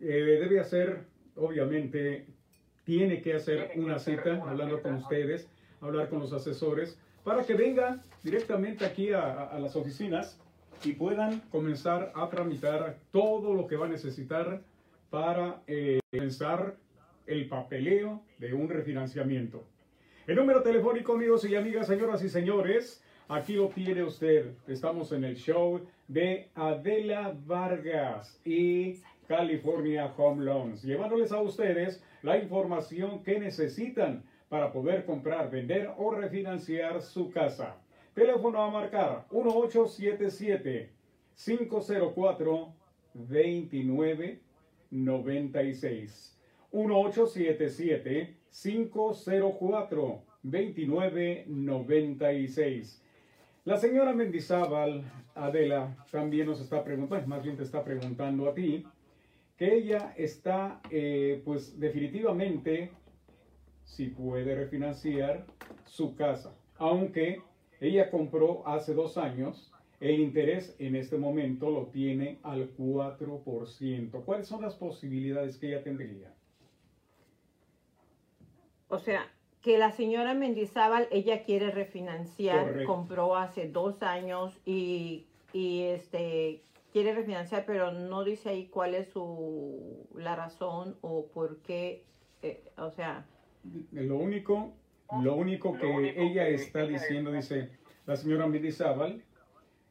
eh, debe hacer, obviamente, tiene que hacer una cita hablando con ustedes, hablar con los asesores, para que venga directamente aquí a, a las oficinas y puedan comenzar a tramitar todo lo que va a necesitar para eh, comenzar el papeleo de un refinanciamiento. El número telefónico, amigos y amigas, señoras y señores, aquí lo tiene usted. Estamos en el show de Adela Vargas y California Home Loans, llevándoles a ustedes la información que necesitan para poder comprar, vender o refinanciar su casa. Teléfono a marcar 1877 504 2996 1877 504 2996 La señora Mendizábal, Adela, también nos está preguntando, más bien te está preguntando a ti, que ella está, eh, pues definitivamente, si puede refinanciar su casa, aunque ella compró hace dos años, el interés en este momento lo tiene al 4%. ¿Cuáles son las posibilidades que ella tendría? O sea, que la señora Mendizábal, ella quiere refinanciar, compró hace dos años y, y este quiere refinanciar, pero no dice ahí cuál es su la razón o por qué, eh, o sea. Lo único, lo único que ella está diciendo, dice la señora Mendizábal,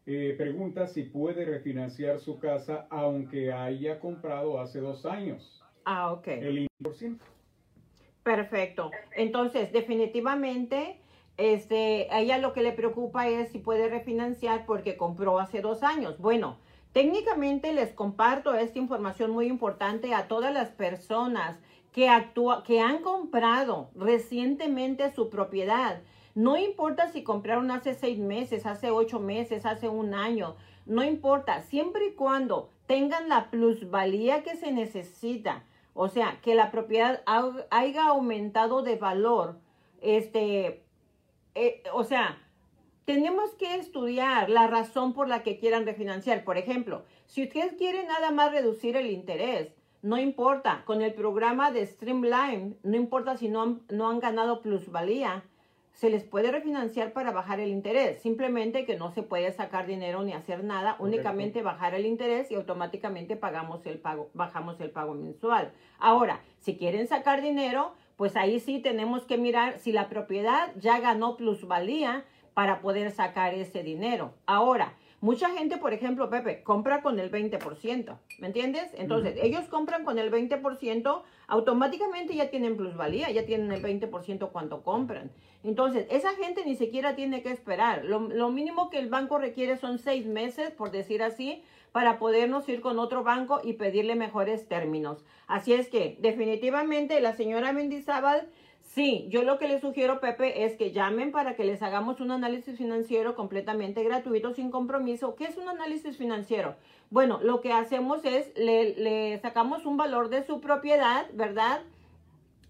eh, pregunta si puede refinanciar su casa aunque haya comprado hace dos años. Ah, ok. El Perfecto. Entonces, definitivamente, este, a ella lo que le preocupa es si puede refinanciar porque compró hace dos años. Bueno, Técnicamente les comparto esta información muy importante a todas las personas que, que han comprado recientemente su propiedad. No importa si compraron hace seis meses, hace ocho meses, hace un año, no importa, siempre y cuando tengan la plusvalía que se necesita, o sea, que la propiedad haya aumentado de valor, este, eh, o sea, tenemos que estudiar la razón por la que quieran refinanciar. Por ejemplo, si ustedes quieren nada más reducir el interés, no importa, con el programa de Streamline, no importa si no han, no han ganado plusvalía, se les puede refinanciar para bajar el interés. Simplemente que no se puede sacar dinero ni hacer nada, únicamente bajar el interés y automáticamente pagamos el pago, bajamos el pago mensual. Ahora, si quieren sacar dinero, pues ahí sí tenemos que mirar si la propiedad ya ganó plusvalía para poder sacar ese dinero. Ahora, mucha gente, por ejemplo, Pepe, compra con el 20%, ¿me entiendes? Entonces, ellos compran con el 20%, automáticamente ya tienen plusvalía, ya tienen el 20% cuando compran. Entonces, esa gente ni siquiera tiene que esperar. Lo, lo mínimo que el banco requiere son seis meses, por decir así, para podernos ir con otro banco y pedirle mejores términos. Así es que, definitivamente, la señora Mendizábal Sí, yo lo que les sugiero, Pepe, es que llamen para que les hagamos un análisis financiero completamente gratuito, sin compromiso. ¿Qué es un análisis financiero? Bueno, lo que hacemos es, le, sacamos un valor de su propiedad, ¿verdad?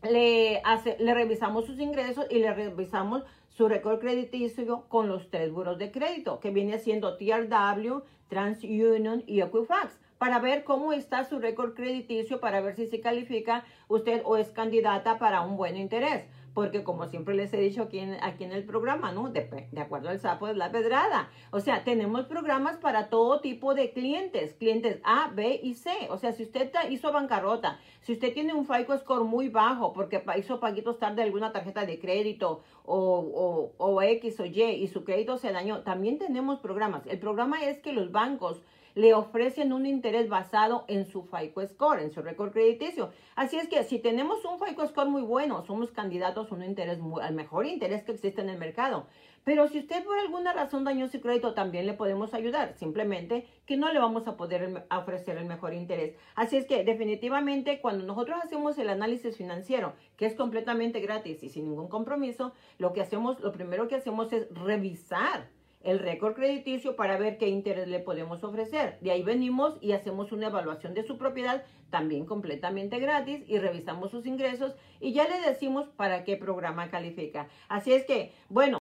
Le, hace, le revisamos sus ingresos y le revisamos su récord crediticio con los tres buros de crédito, que viene siendo TRW, TransUnion y Equifax para ver cómo está su récord crediticio, para ver si se califica usted o es candidata para un buen interés. Porque como siempre les he dicho aquí en, aquí en el programa, ¿no? De, acuerdo al sapo es la pedrada. O sea, tenemos programas para todo tipo de clientes, clientes A, B y C. O sea, si usted hizo bancarrota, si usted tiene un FICO score muy bajo porque hizo paguitos tarde de alguna tarjeta de crédito o, o, o X o Y y su crédito se dañó, también tenemos programas. El programa es que los bancos le ofrecen un interés basado en su FICO score, en su récord crediticio. Así es que si tenemos un FICO score muy bueno, somos candidatos a un interés al mejor interés que existe en el mercado. Pero si usted por alguna razón dañó su crédito, también le podemos ayudar. Simplemente que no le vamos a poder ofrecer el mejor interés. Así es que definitivamente cuando nosotros hacemos el análisis financiero, que es completamente gratis y sin ningún compromiso, lo que hacemos, lo primero que hacemos es revisar el récord crediticio para ver qué interés le podemos ofrecer. De ahí venimos y hacemos una evaluación de su propiedad también completamente gratis y revisamos sus ingresos y ya le decimos para qué programa califica. Así es que, bueno,